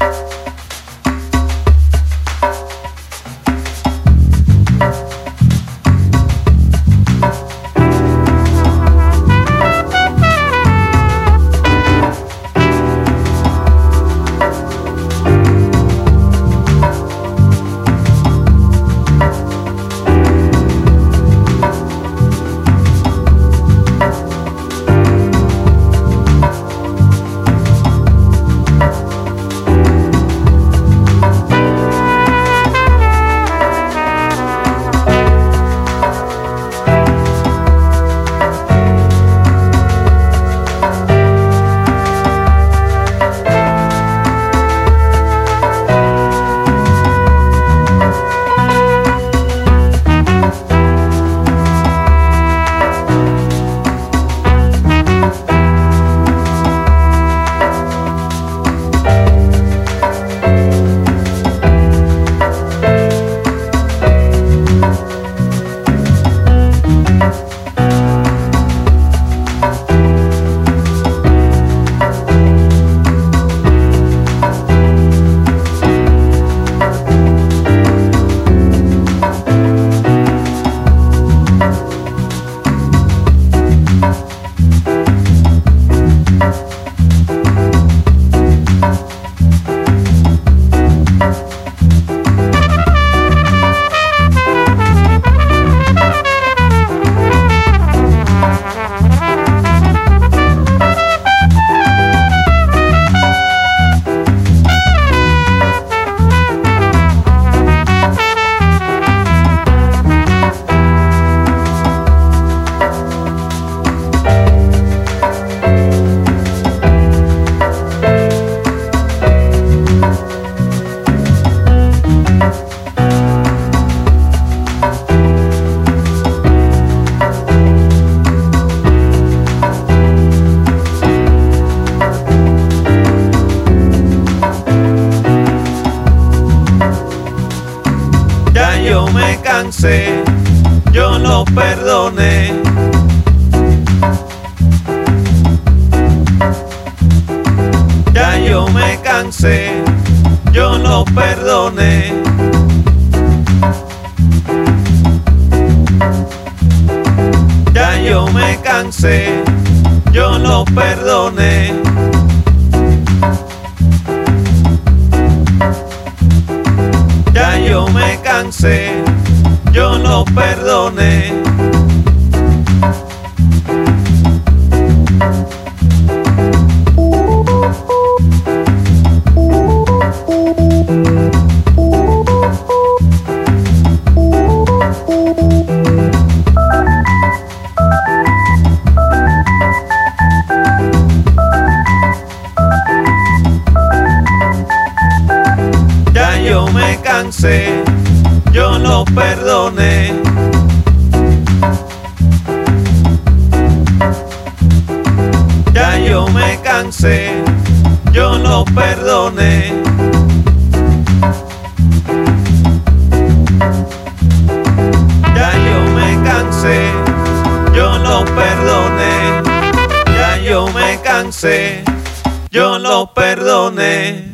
Bye. Bye. Yo no perdoné. Ya yo me cansé, yo no perdoné. Ya yo me cansé, yo no perdoné. Me cansé yo no perdoné. Ya yo me cansé yo no perdoné. Ya yo me cansé, yo no perdoné. Ya yo me cansé, yo no perdoné. Ya yo me cansé, yo no perdoné.